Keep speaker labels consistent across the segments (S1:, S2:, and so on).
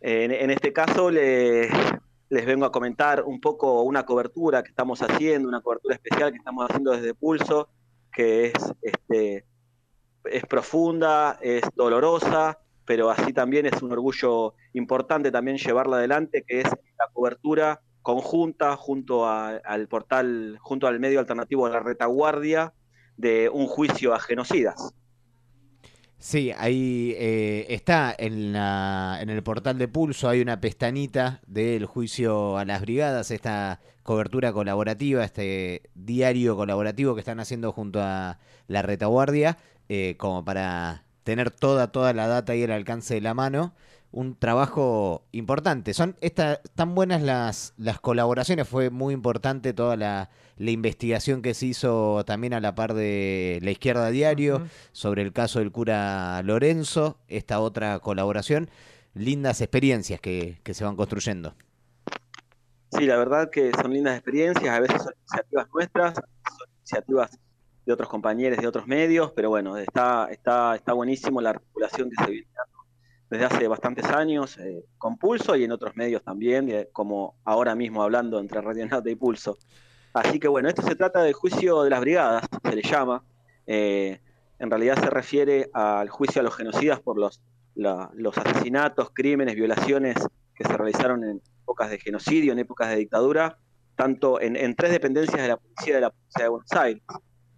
S1: En, este caso les, les vengo a comentar un poco una cobertura que estamos haciendo, una cobertura especial que estamos haciendo desde Pulso, que es, este, es profunda, es dolorosa, pero así también es un orgullo importante también llevarla adelante, que es la cobertura conjunta junto al portal, junto al medio alternativo la retaguardia de un juicio a genocidas.
S2: Sí, ahí eh, está en, la, en el portal de Pulso, hay una pestañita del juicio a las brigadas, esta cobertura colaborativa, este diario colaborativo que están haciendo junto a la retaguardia, eh, como para tener toda, toda la data y el alcance de la mano. Un trabajo importante. Son esta, tan buenas las, las colaboraciones. Fue muy importante toda la, investigación que se hizo también a la par de La Izquierda Diario sobre el caso del cura Lorenzo. Esta otra colaboración. Lindas experiencias que, que se van construyendo.
S1: Sí, la verdad que son lindas experiencias. A veces son iniciativas nuestras, son iniciativas de otros compañeros de otros medios, pero bueno, está, está, está buenísimo la articulación que se viene dando desde hace bastantes años, eh, con Pulso y en otros medios también, eh, como ahora mismo hablando entre Radio Nata y Pulso. Así que bueno, esto se trata del juicio de las brigadas, se le llama. Eh, en realidad se refiere al juicio a los genocidas por los, los asesinatos, crímenes, violaciones que se realizaron en épocas de genocidio, en épocas de dictadura, tanto en, en tres dependencias de la policía de la Policía de Buenos Aires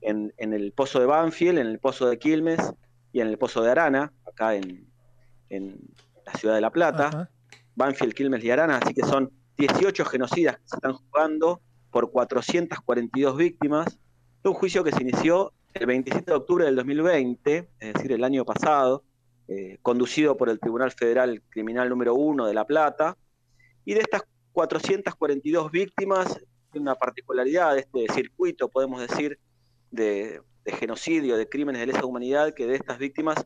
S1: en, el pozo de Banfield, en el pozo de Quilmes y en el pozo de Arana, acá en, la ciudad de La Plata. Banfield, Quilmes y Arana, así que son 18 genocidas que se están jugando por 442 víctimas de un juicio que se inició el 27 de octubre del 2020, es decir, el año pasado, eh, conducido por el Tribunal Federal Criminal número 1 de La Plata. Y de estas 442 víctimas, tiene una particularidad de este circuito, podemos decir, de, genocidio, de crímenes de lesa humanidad, que de estas víctimas,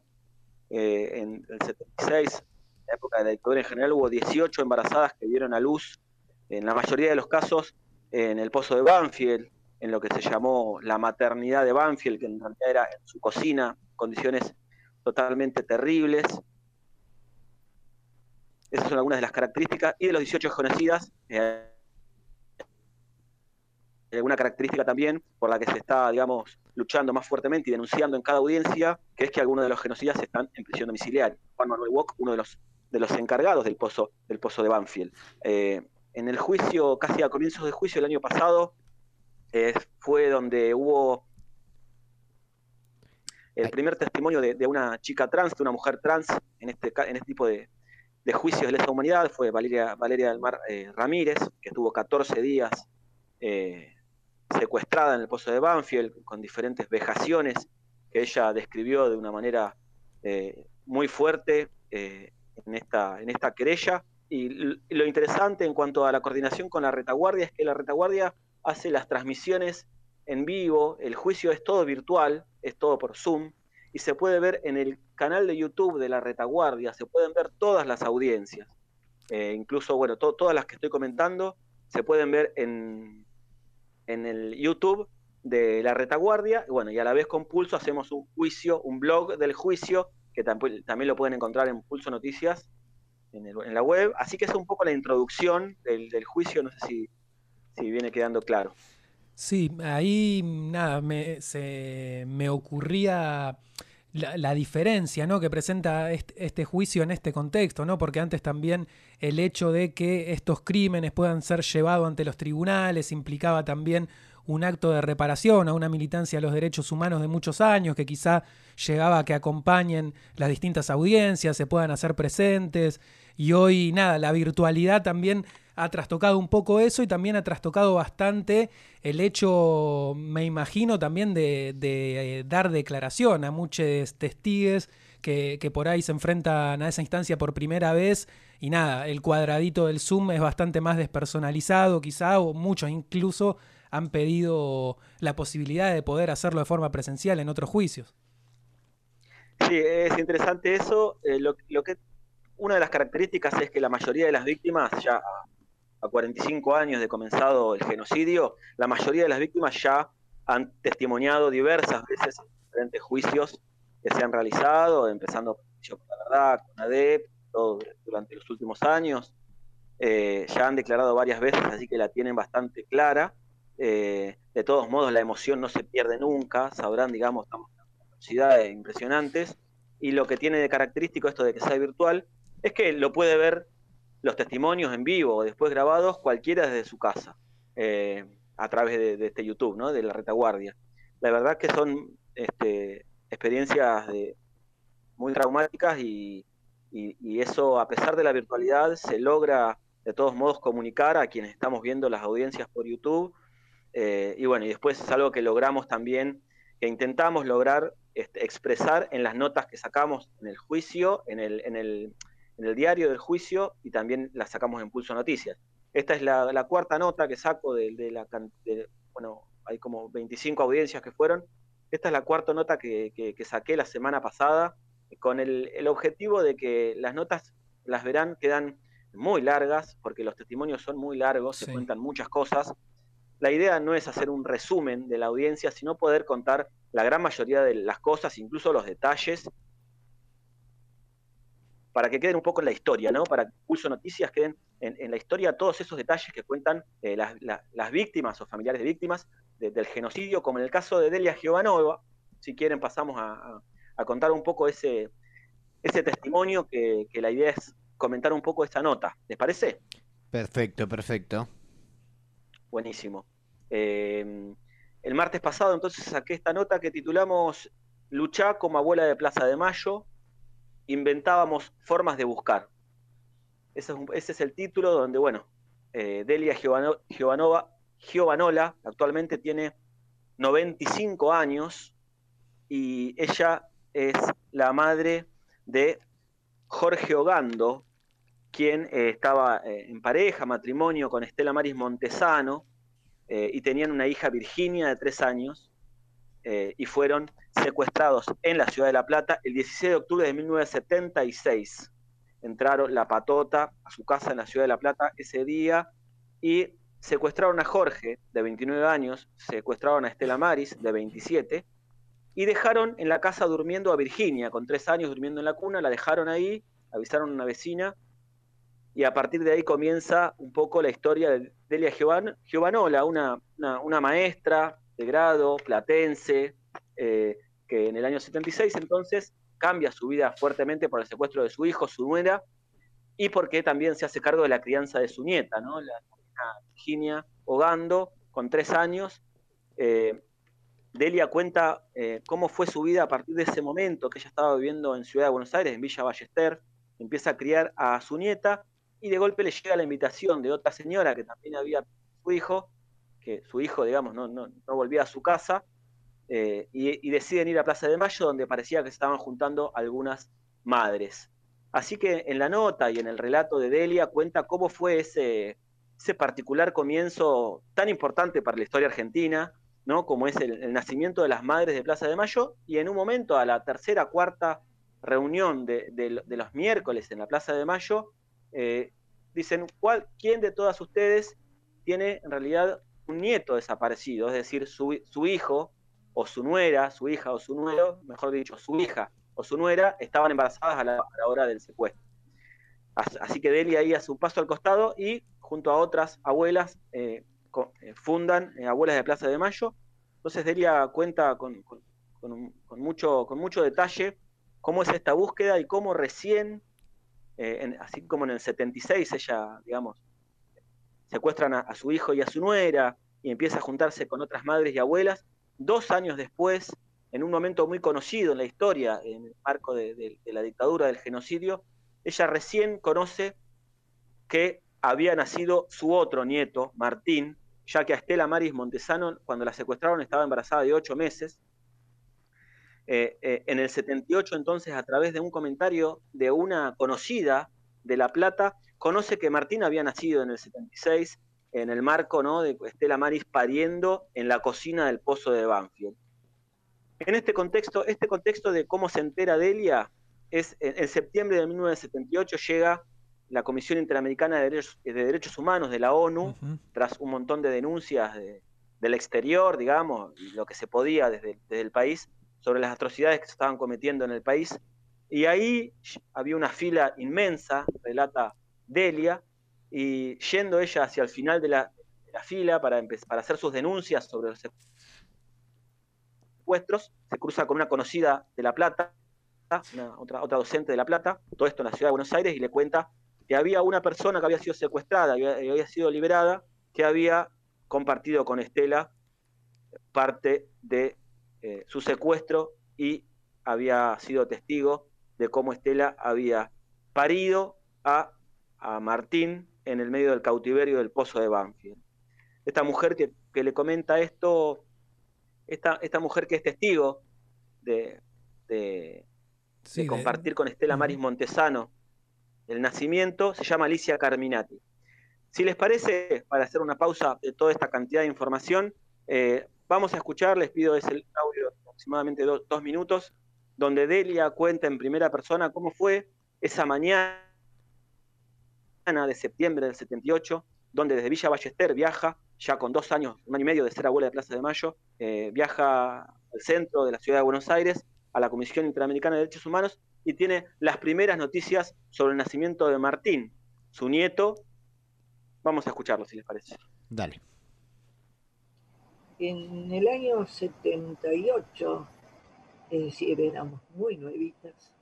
S1: eh, en el 76, en la época de la dictadura en general, hubo 18 embarazadas que dieron a luz, en la mayoría de los casos, en el pozo de Banfield, en lo que se llamó la maternidad de Banfield, que en realidad era en su cocina, condiciones totalmente terribles. Esas son algunas de las características. Y de los 18 genocidas, eh, una característica también por la que se está, digamos, luchando más fuertemente y denunciando en cada audiencia, que es que algunos de los genocidas están en prisión domiciliaria. Juan Manuel Wok, uno de los, de los encargados del pozo, del pozo de Banfield. Eh, en el juicio, casi a comienzos de juicio el año pasado, eh, fue donde hubo el primer testimonio de, una chica trans, de una mujer trans, en este, en este tipo de, juicios de lesa humanidad, fue Valeria, Valeria del Mar eh, Ramírez, que estuvo 14 días secuestrada en el pozo de Banfield con diferentes vejaciones que ella describió de una manera eh, muy fuerte eh, en, esta, en esta querella. Y lo interesante en cuanto a la coordinación con la retaguardia es que la retaguardia hace las transmisiones en vivo, el juicio es todo virtual, es todo por Zoom, y se puede ver en el canal de YouTube de la retaguardia, se pueden ver todas las audiencias, eh, incluso, bueno, todas las que estoy comentando, se pueden ver en, en el YouTube de la retaguardia, y bueno, y a la vez con Pulso hacemos un juicio, un blog del juicio, que también lo pueden encontrar en Pulso Noticias, en, la web, así que es un poco la introducción del, juicio, no sé si, si, viene quedando claro.
S3: Sí, ahí nada, me, se, me ocurría la, diferencia ¿no? que presenta este, juicio en este contexto, ¿no? porque antes también el hecho de que estos crímenes puedan ser llevados ante los tribunales implicaba también un acto de reparación a una militancia de los derechos humanos de muchos años, que quizá llegaba a que acompañen las distintas audiencias, se puedan hacer presentes, y hoy nada, la virtualidad también ha trastocado un poco eso y también ha trastocado bastante el hecho, me imagino, también de, eh, dar declaración a muchos testigos que, por ahí se enfrentan a esa instancia por primera vez. Y nada, el cuadradito del Zoom es bastante más despersonalizado quizá o muchos incluso han pedido la posibilidad de poder hacerlo de forma presencial en otros juicios.
S1: Sí, es interesante eso. Eh, lo, que una de las características es que la mayoría de las víctimas ya a 45 años de comenzado el genocidio, la mayoría de las víctimas ya han testimoniado diversas veces en diferentes juicios que se han realizado, empezando por la verdad, con ADEP, todo durante los últimos años. Eh, ya han declarado varias veces, así que la tienen bastante clara. Eh, de todos modos, la emoción no se pierde nunca, sabrán, digamos, estamos velocidades impresionantes. Y lo que tiene de característico esto de que sea virtual es que lo puede ver los testimonios en vivo o después grabados cualquiera desde su casa, eh, a través de, este YouTube, ¿no? de la retaguardia. La verdad que son este, experiencias muy traumáticas y, eso, a pesar de la virtualidad, se logra de todos modos comunicar a quienes estamos viendo las audiencias por YouTube. Eh, y bueno, y después es algo que logramos también, que intentamos lograr este, expresar en las notas que sacamos en el juicio, en el, en el, en el diario del juicio y también las sacamos en Pulso Noticias. Esta es la, cuarta nota que saco de, la... bueno, hay como 25 audiencias que fueron. Esta es la cuarta nota que, que, saqué la semana pasada con el, el, objetivo de que las notas las verán, quedan muy largas, porque los testimonios son muy largos, se cuentan muchas cosas. La idea no es hacer un resumen de la audiencia, sino poder contar la gran mayoría de las cosas, incluso los detalles, para que queden un poco en la historia, ¿no? Para que Pulso Noticias queden en, la historia todos esos detalles que cuentan eh, las, víctimas o familiares de víctimas del genocidio, como en el caso de Delia Giovanova. Si quieren pasamos a, contar un poco ese, ese testimonio que, que la idea es comentar un poco esta nota. ¿Les parece?
S2: Perfecto, perfecto.
S1: Buenísimo. Eh, el martes pasado entonces saqué esta nota que titulamos Luchá como abuela de Plaza de Mayo, inventábamos formas de buscar. Ese es, el título donde, bueno, eh, Delia Giovanola actualmente tiene 95 años y ella es la madre de Jorge Ogando, quien eh, estaba eh, en pareja, matrimonio con Estela Maris Montesano, eh, y tenían una hija Virginia de tres años, y fueron secuestrados en la ciudad de La Plata el 16 de octubre de 1976. Entraron la patota a su casa en la ciudad de La Plata ese día y secuestraron a Jorge, de 29 años, secuestraron a Estela Maris, de 27, y dejaron en la casa durmiendo a Virginia, con tres años durmiendo en la cuna, la dejaron ahí, avisaron a una vecina, y a partir de ahí comienza un poco la historia de Delia Giovanola, una, una, maestra de grado, platense, eh, que en el año 76 entonces cambia su vida fuertemente por el secuestro de su hijo, su nuera, y porque también se hace cargo de la crianza de su nieta, ¿no? la Virginia Hogando, con tres años, eh, Delia cuenta eh, cómo fue su vida a partir de ese momento que ella estaba viviendo en Ciudad de Buenos Aires, en Villa Ballester, empieza a criar a su nieta y de golpe le llega la invitación de otra señora que también había su hijo, que su hijo, digamos, no, no, volvía a su casa, eh, y, deciden ir a Plaza de Mayo, donde parecía que se estaban juntando algunas madres. Así que en la nota y en el relato de Delia cuenta cómo fue ese, ese particular comienzo tan importante para la historia argentina, ¿no? como es el, nacimiento de las madres de Plaza de Mayo, y en un momento, a la tercera, cuarta reunión de, los miércoles en la Plaza de Mayo, eh, dicen, ¿cuál, ¿quién de todas ustedes tiene en realidad un nieto desaparecido? Es decir, su, hijo o su nuera, su hija o su nuero, mejor dicho, su hija o su nuera, estaban embarazadas a la, hora del secuestro. Así que Delia ahí a su paso al costado y junto a otras abuelas eh, eh, fundan Abuelas de Plaza de Mayo. Entonces Delia cuenta con, mucho, con mucho detalle cómo es esta búsqueda y cómo recién, eh, así como en el 76 ella, digamos, secuestran a, su hijo y a su nuera y empieza a juntarse con otras madres y abuelas, dos años después, en un momento muy conocido en la historia, en el marco de la dictadura del genocidio, ella recién conoce que había nacido su otro nieto, Martín, ya que a Estela Maris Montesano, cuando la secuestraron, estaba embarazada de ocho meses. Eh, eh, en el 78, entonces, a través de un comentario de una conocida de La Plata, conoce que Martín había nacido en el 76 en el marco ¿no? de Estela Maris pariendo en la cocina del pozo de Banfield. En este contexto, este contexto de cómo se entera Delia, es en, septiembre de 1978 llega la Comisión Interamericana de Derechos, Humanos de la ONU, tras un montón de denuncias del exterior, digamos, y lo que se podía desde, el país, sobre las atrocidades que se estaban cometiendo en el país, Y ahí había una fila inmensa, relata Delia, y yendo ella hacia el final de la, fila para, para hacer sus denuncias sobre los secuestros, se cruza con una conocida de La Plata, otra, otra docente de La Plata, todo esto en la ciudad de Buenos Aires, y le cuenta que había una persona que había sido secuestrada, y había, sido liberada, que había compartido con Estela parte de eh, su secuestro y había sido testigo de cómo Estela había parido a, Martín en el medio del cautiverio del pozo de Banfield. Esta mujer que, le comenta esto, esta, esta, mujer que es testigo de, compartir con Estela Maris Montesano el nacimiento, se llama Alicia Carminati. Si les parece, para hacer una pausa de toda esta cantidad de información, eh, vamos a escuchar, les pido ese audio de aproximadamente dos minutos, donde Delia cuenta en primera persona cómo fue esa mañana de septiembre del 78, donde desde Villa Ballester viaja, ya con dos años, un año y medio de ser abuela de Plaza de Mayo, eh, viaja al centro de la ciudad de Buenos Aires, a la Comisión Interamericana de Derechos Humanos, y tiene las primeras noticias sobre el nacimiento de Martín, su nieto. Vamos a escucharlo, si les parece.
S2: Dale.
S4: En el año 78 es decir, éramos muy nuevitas,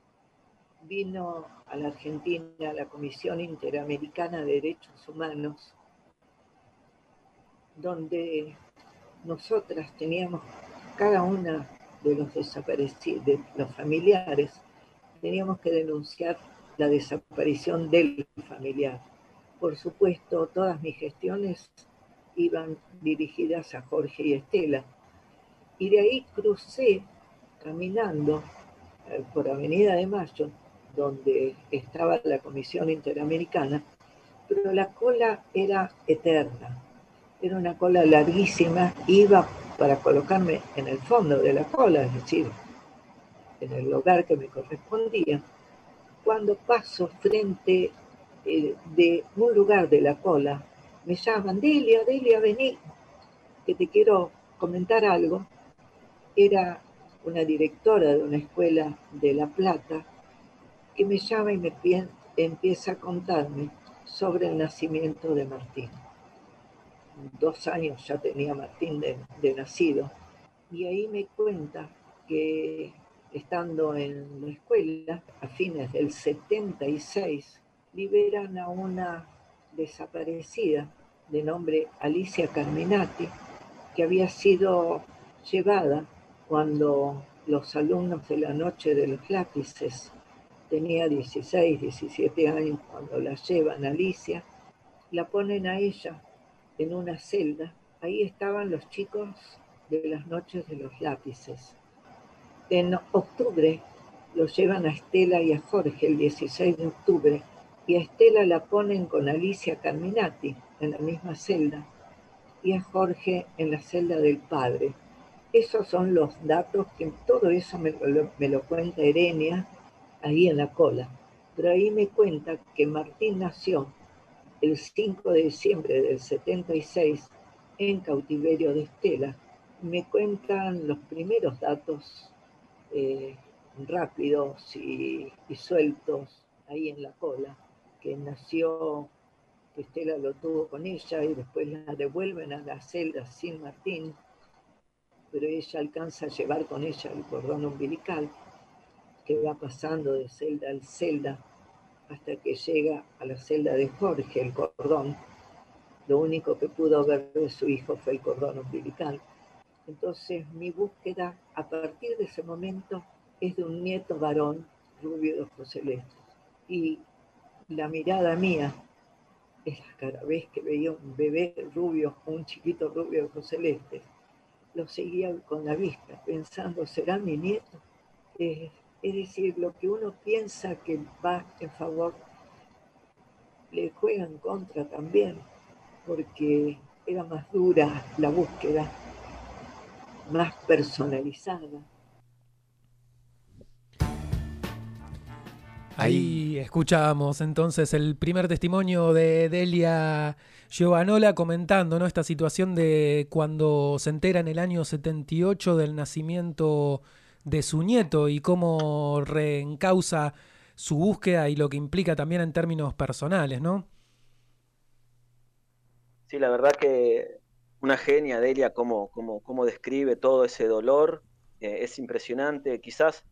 S4: vino a la Argentina la Comisión Interamericana de Derechos Humanos, donde nosotras teníamos, cada una de los desaparecidos, de los familiares, teníamos que denunciar la desaparición del familiar. Por supuesto, todas mis gestiones iban dirigidas a Jorge y Estela. Y de ahí crucé caminando eh, por Avenida de Mayo, donde estaba la Comisión Interamericana, pero la cola era eterna, era una cola larguísima, iba para colocarme en el fondo de la cola, es decir, en el lugar que me correspondía, cuando paso frente eh, de un lugar de la cola, me llaman, Delia, Delia, vení, que te quiero comentar algo. Era una directora de una escuela de La Plata, que me llama y me empieza a contarme sobre el nacimiento de Martín. Dos años ya tenía Martín de, de nacido. Y ahí me cuenta que estando en la escuela, a fines del 76, liberan a una desaparecida de nombre Alicia Carminati, que había sido llevada cuando los alumnos de la noche de los lápices, tenía 16, 17 años cuando la llevan a Alicia, la ponen a ella en una celda. Ahí estaban los chicos de las noches de los lápices. En octubre los llevan a Estela y a Jorge el 16 de octubre y a Estela la ponen con Alicia Carminati en la misma celda y a Jorge en la celda del padre. Esos son los datos que todo eso me lo, cuenta Erenia ahí en la cola. Pero ahí me cuenta que Martín nació el 5 de diciembre del 76 en cautiverio de Estela. Me cuentan los primeros datos eh, rápidos y, y, sueltos ahí en la cola, que nació, que Estela lo tuvo con ella y después la devuelven a la celda sin Martín pero ella alcanza a llevar con ella el cordón umbilical que va pasando de celda en celda hasta que llega a la celda de Jorge, el cordón. Lo único que pudo ver de su hijo fue el cordón umbilical. Entonces mi búsqueda a partir de ese momento es de un nieto varón rubio de ojos celestes. Y la mirada mía es cada vez que veía un bebé rubio, un chiquito rubio de ojos celestes, lo seguía con la vista, pensando, ¿será mi nieto? Eh, es decir, lo que uno piensa que va en favor, le juega en contra también, porque era más dura la búsqueda, más personalizada.
S3: Ahí escuchábamos entonces el primer testimonio de Delia Giovanola comentando ¿no? esta situación de cuando se entera en el año 78 del nacimiento de su nieto y cómo reencausa su búsqueda y lo que implica también en términos personales, ¿no?
S1: Sí, la verdad que una genia, Delia, cómo, cómo, cómo describe todo ese dolor, eh, es impresionante. Quizás,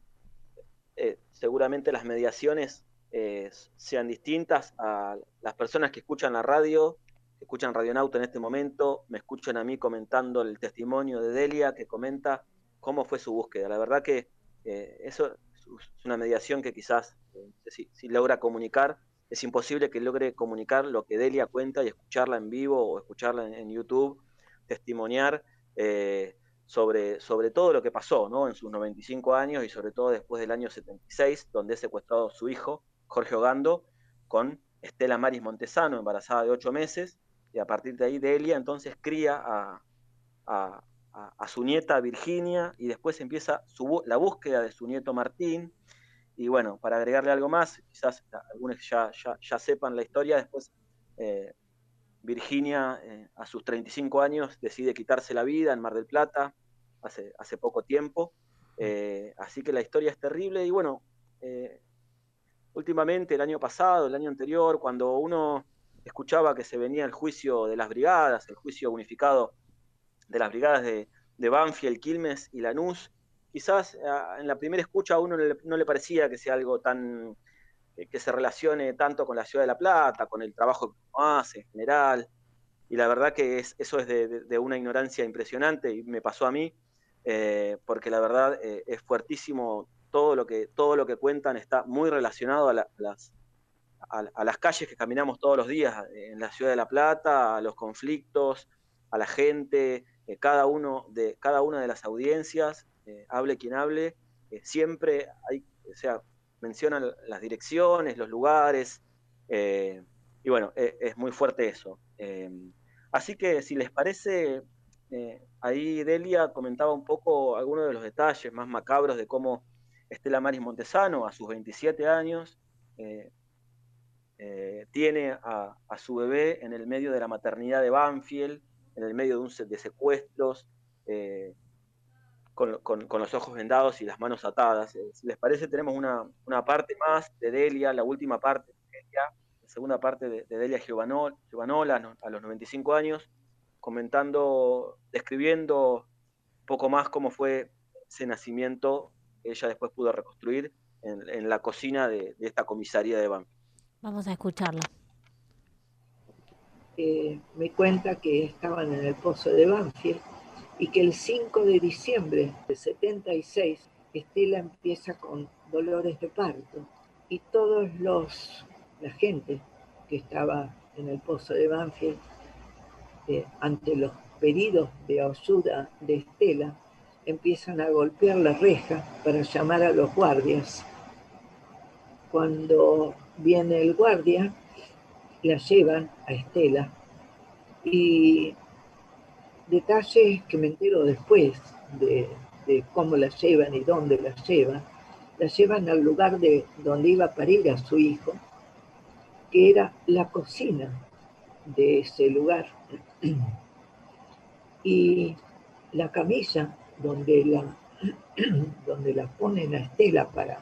S1: eh, seguramente las mediaciones eh, sean distintas a las personas que escuchan la radio, que escuchan Radionauta en este momento, me escuchan a mí comentando el testimonio de Delia, que comenta cómo fue su búsqueda. La verdad que eso es una mediación que quizás, si, logra comunicar, es imposible que logre comunicar lo que Delia cuenta y escucharla en vivo o escucharla en, YouTube, testimoniar eh, sobre, sobre todo lo que pasó ¿no? en sus 95 años y sobre todo después del año 76, donde es secuestrado su hijo, Jorge Ogando, con Estela Maris Montesano, embarazada de 8 meses, y a partir de ahí Delia entonces cría a, a, su nieta Virginia y después empieza la búsqueda de su nieto Martín y bueno, para agregarle algo más, quizás algunos ya, ya, sepan la historia, después eh, Virginia eh, a sus 35 años decide quitarse la vida en Mar del Plata, hace, hace poco tiempo, eh, así que la historia es terrible. Y bueno, últimamente, el año pasado, el año anterior, cuando uno escuchaba que se venía el juicio de las brigadas, el juicio unificado de las brigadas de, de Banfield, Quilmes y Lanús, quizás en la primera escucha a uno no le, parecía que sea algo tan eh, que se relacione tanto con la ciudad de La Plata, con el trabajo que uno hace en general. Y la verdad que eso es de, una ignorancia impresionante y me pasó a mí, eh, porque la verdad eh, es fuertísimo todo lo, que, todo lo que cuentan está muy relacionado a, las, a, las calles que caminamos todos los días en la ciudad de La Plata, a los conflictos, a la gente, cada, uno de, cada una de las audiencias eh, hable quien hable, eh, siempre hay, o sea, mencionan las direcciones, los lugares, eh, y bueno, es muy fuerte eso. así que si les parece, ahí Delia comentaba un poco algunos de los detalles más macabros de cómo Estela Maris Montesano, a sus 27 años, tiene a, su bebé en el medio de la maternidad de Banfield, en el medio de, un, de secuestros, con, los ojos vendados y las manos atadas. Eh, si les parece, tenemos una, parte más de Delia, la última parte de Delia, la segunda parte de, Delia Giovanola, a los 95 años, comentando, describiendo un poco más cómo fue ese nacimiento que ella después pudo reconstruir en, la cocina de, esta comisaría de Banfield.
S5: Vamos a escucharla.
S4: Eh, me cuenta que estaban en el pozo de Banfield y que el 5 de diciembre de 76 Estela empieza con dolores de parto y todos los la gente que estaba en el pozo de Banfield ante los pedidos de ayuda de Estela empiezan a golpear la reja para llamar a los guardias. Cuando viene el guardia, la llevan a Estela y detalles que me entero después de, cómo la llevan y dónde la llevan, la llevan al lugar de donde iba a parir a su hijo, que era la cocina de ese lugar. Y la camisa donde la, donde la ponen a Estela para,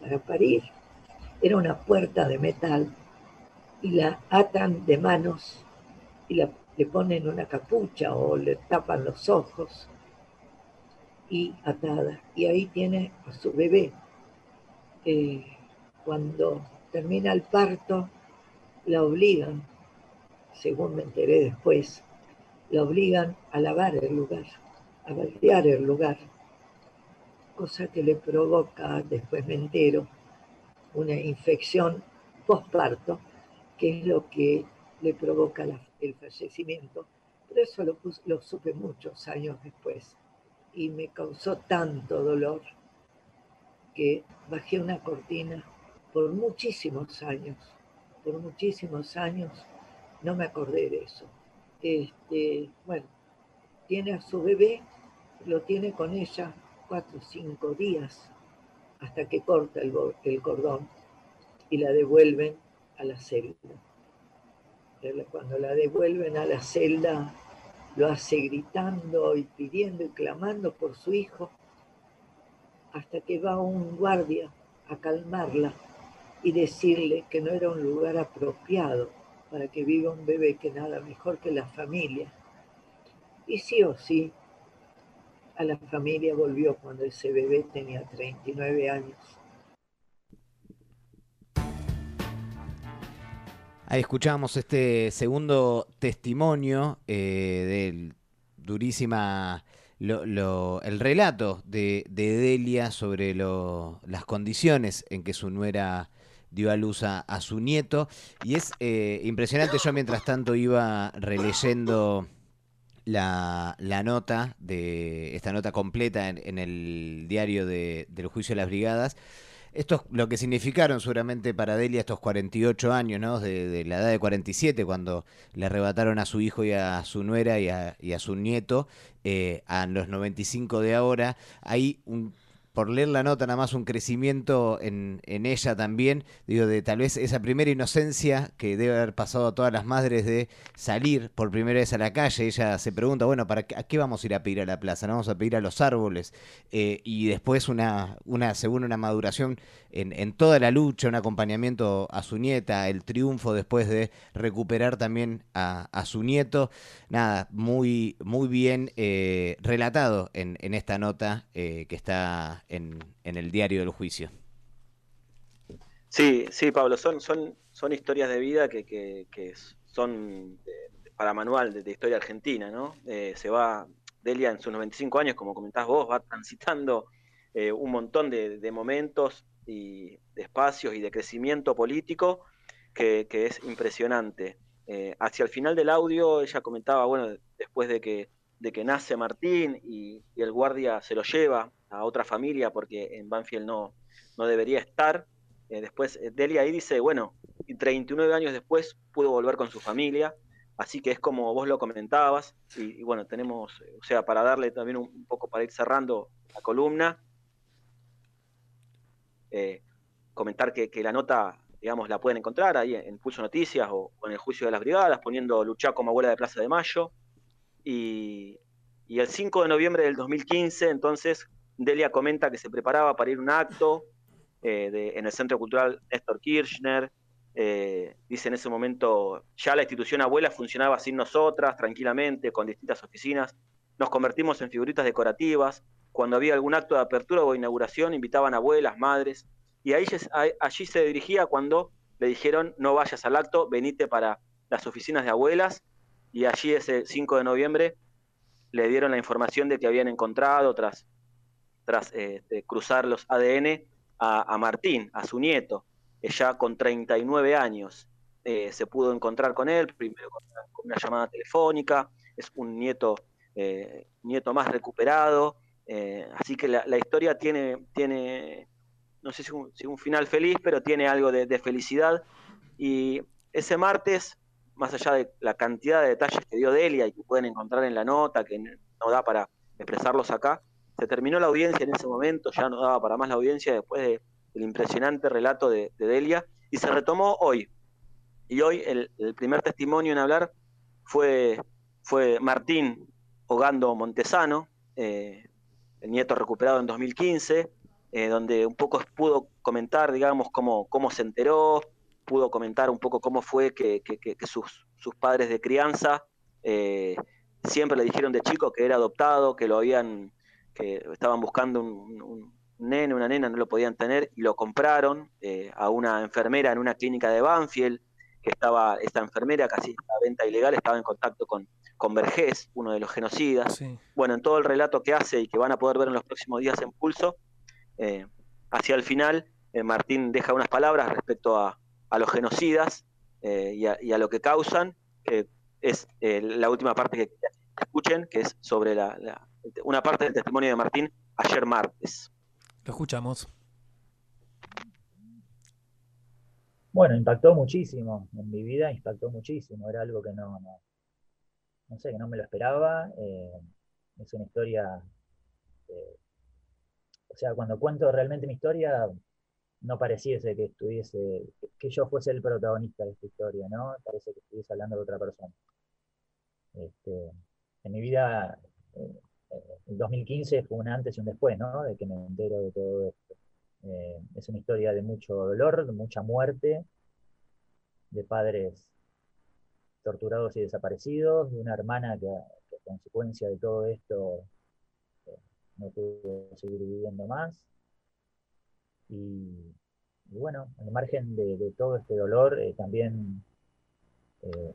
S4: para parir, era una puerta de metal y la atan de manos y le ponen una capucha o le tapan los ojos y atada. Y ahí tiene a su bebé. Eh, cuando termina el parto, la obligan, según me enteré después, la obligan a lavar el lugar, a baldear el lugar, cosa que le provoca, después me entero, una infección postparto, que es lo que le provoca el fallecimiento, pero eso lo, lo supe muchos años después. Y me causó tanto dolor que bajé una cortina por muchísimos años, por muchísimos años no me acordé de eso. Este, bueno, tiene a su bebé, lo tiene con ella cuatro o cinco días hasta que corta el, el cordón y la devuelven a la celda cuando la devuelven a la celda, lo hace gritando y pidiendo y clamando por su hijo. hasta que va un guardia a calmarla y decirle que no era un lugar apropiado para que viva un bebé, que nada mejor que la familia. Y sí o sí, a la familia volvió cuando ese bebé tenía 39 años.
S2: Ahí escuchamos este segundo testimonio eh, del durísima el relato de, Delia sobre las condiciones en que su nuera dio a luz a, su nieto. Y es eh, impresionante, yo mientras tanto iba releyendo la, nota, de esta nota completa en, el diario del juicio de las brigadas. Esto es lo que significaron seguramente para Delia estos 48 años, ¿no? De, la edad de 47, cuando le arrebataron a su hijo y a su nuera y a, y a su nieto, eh, a los 95 de ahora. Hay un por leer la nota nada más un crecimiento en, en, ella también, digo, de tal vez esa primera inocencia que debe haber pasado a todas las madres de salir por primera vez a la calle, ella se pregunta, bueno, ¿para qué, a qué vamos a ir a pedir a la plaza? ¿No vamos a pedir a los árboles? Eh, y después una, una, según una maduración en, en, toda la lucha, un acompañamiento a su nieta, el triunfo después de recuperar también a, a su nieto, nada, muy, muy bien eh, relatado en, en, esta nota eh, que está en, el diario del juicio.
S1: Sí, sí, Pablo, son, son, son historias de vida que, que, son para manual de, historia argentina, ¿no? Eh, se va, Delia en sus 95 años, como comentás vos, va transitando eh, un montón de, momentos y de espacios y de crecimiento político que, es impresionante. Eh, hacia el final del audio ella comentaba, bueno, después de que, de que nace Martín y el guardia se lo lleva a otra familia porque en Banfield no, no debería estar. Eh, después eh, Delia ahí dice, bueno, 39 años después pudo volver con su familia, así que es como vos lo comentabas, y, bueno, tenemos, o sea, para darle también un, poco para ir cerrando la columna, eh, comentar que, la nota, digamos, la pueden encontrar ahí en Pulso Noticias o, en el Juicio de las Brigadas, poniendo luchar como abuela de Plaza de Mayo, y, y el 5 de noviembre del 2015, entonces, Delia comenta que se preparaba para ir a un acto eh, en el Centro Cultural Néstor Kirchner. Eh, dice en ese momento, ya la institución abuela funcionaba sin nosotras, tranquilamente, con distintas oficinas. Nos convertimos en figuritas decorativas. Cuando había algún acto de apertura o inauguración, invitaban abuelas, madres. Y ahí, allí se dirigía cuando le dijeron, no vayas al acto, venite para las oficinas de abuelas. Y allí ese 5 de noviembre le dieron la información de que habían encontrado, tras tras eh, cruzar los ADN a, Martín, a su nieto, ya con 39 años. Eh, se pudo encontrar con él, primero con una, llamada telefónica, es un nieto, eh, nieto más recuperado, así que la, historia tiene, tiene no sé si un, final feliz, pero tiene algo de, felicidad. Y ese martes, más allá de la cantidad de detalles que dio Delia y que pueden encontrar en la nota, que no da para expresarlos acá, se terminó la audiencia en ese momento, ya no daba para más la audiencia después del impresionante relato de, Delia, y se retomó hoy. Y hoy el, primer testimonio en hablar fue, fue Martín Ogando Montesano, eh, el nieto recuperado en 2015, eh, donde un poco pudo comentar, digamos, cómo, cómo se enteró, pudo comentar un poco cómo fue que, sus, sus, padres de crianza eh, siempre le dijeron de chico que era adoptado, que lo habían que estaban buscando un, nene, una nena, no lo podían tener y lo compraron eh, a una enfermera en una clínica de Banfield, que estaba, esta enfermera casi a venta ilegal, estaba en contacto con, con Vergés, uno de los genocidas. Bueno, en todo el relato que hace y que van a poder ver en los próximos días en Pulso, eh, hacia el final, eh, Martín deja unas palabras respecto a, los genocidas y a, lo que causan, que es la última parte que escuchen, que es sobre la, una parte del testimonio de Martín ayer martes.
S3: Lo escuchamos.
S5: Bueno, impactó muchísimo. En mi vida impactó muchísimo. Era algo que no, no, sé, que no me lo esperaba. Eh, es una historia. Eh, o sea, cuando cuento realmente mi historia, no pareciese que estuviese, que yo fuese el protagonista de esta historia, ¿no? Parece que estuviese hablando de otra persona. Este, en mi vida eh, el 2015 fue un antes y un después, ¿no? De que me entero de todo esto. es una historia de mucho dolor, de mucha muerte, de padres torturados y desaparecidos, de una hermana que, a consecuencia de todo esto no pudo seguir viviendo más. Y, bueno, al margen de, todo este dolor, eh, también eh,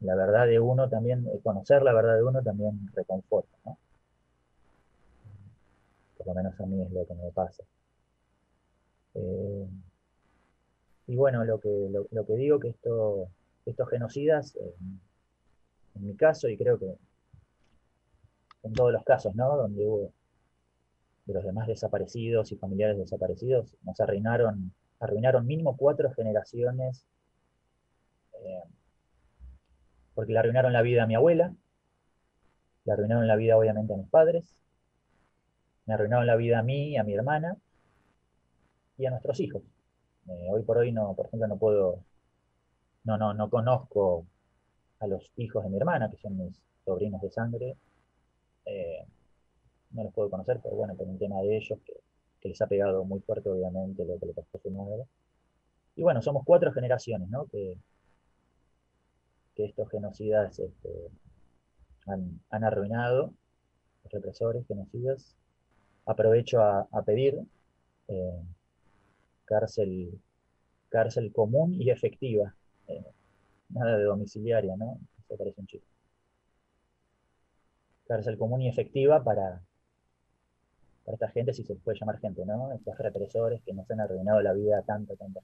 S5: la, verdad de uno, también eh, conocer la verdad de uno también reconforta, ¿no? Por lo menos a mí es lo que me pasa. y bueno, lo que, lo, que digo que esto, estos genocidas, en mi caso, y creo que en todos los casos, ¿no? Donde hubo de los demás desaparecidos y familiares desaparecidos, nos arruinaron, arruinaron mínimo cuatro generaciones, eh, porque le arruinaron la vida a mi abuela, le arruinaron la vida obviamente a mis padres, me arruinaron la vida a mí a mi hermana y a nuestros hijos. Eh, hoy por hoy no, por ejemplo, no puedo, no, no, no conozco a los hijos de mi hermana, que son mis sobrinos de sangre, eh, no los puedo conocer, pero bueno, por un tema de ellos, que, les ha pegado muy fuerte, obviamente, lo que le pasó a su madre. Y bueno, somos cuatro generaciones, ¿no? Que, estos genocidas este, han, arruinado, los represores, genocidas. Aprovecho a, pedir eh, cárcel, cárcel común y efectiva. Eh, nada de domiciliaria, ¿no? Eso parece un chico cárcel común y efectiva para, para esta gente, si se puede llamar gente, ¿no? Estos represores que nos han arruinado la vida tanto, tanto.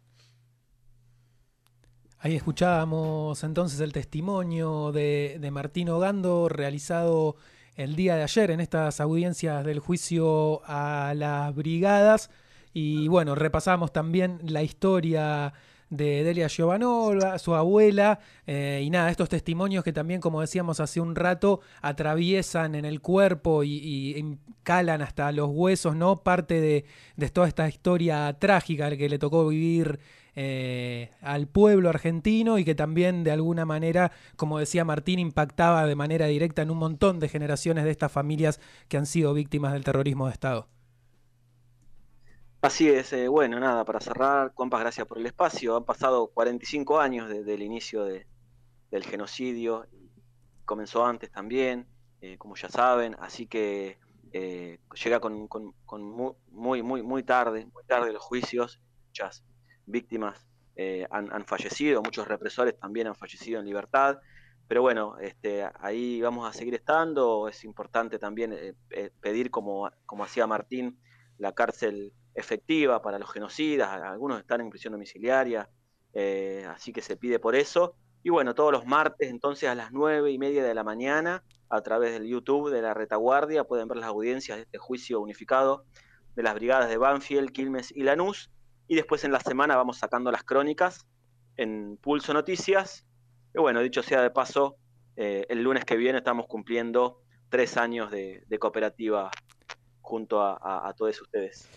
S3: Ahí escuchábamos entonces el testimonio de, Martín Ogando realizado el día de ayer en estas audiencias del juicio a las brigadas. Y bueno, repasamos también la historia de Delia Giovanova, su abuela, eh, y nada, estos testimonios que también, como decíamos hace un rato, atraviesan en el cuerpo y, calan hasta los huesos, ¿no? Parte de, toda esta historia trágica que le tocó vivir eh, al pueblo argentino y que también de alguna manera, como decía Martín, impactaba de manera directa en un montón de generaciones de estas familias que han sido víctimas del terrorismo de Estado.
S1: Así es, eh, bueno, nada, para cerrar, compas, gracias por el espacio. Han pasado 45 años desde el inicio del genocidio, comenzó antes también, eh, como ya saben, así que eh, llega con, muy, muy, muy tarde, muy tarde los juicios, muchas víctimas han, han, fallecido, muchos represores también han fallecido en libertad, pero bueno, este, ahí vamos a seguir estando, es importante también pedir, como, hacía Martín, la cárcel efectiva para los genocidas, algunos están en prisión domiciliaria, eh, así que se pide por eso. Y bueno, todos los martes entonces a las nueve y media de la mañana, a través del YouTube de la retaguardia, pueden ver las audiencias de este juicio unificado de las brigadas de Banfield, Quilmes y Lanús. Y después en la semana vamos sacando las crónicas en Pulso Noticias. Y bueno, dicho sea de paso, eh, el lunes que viene estamos cumpliendo tres años de, cooperativa junto a todos ustedes.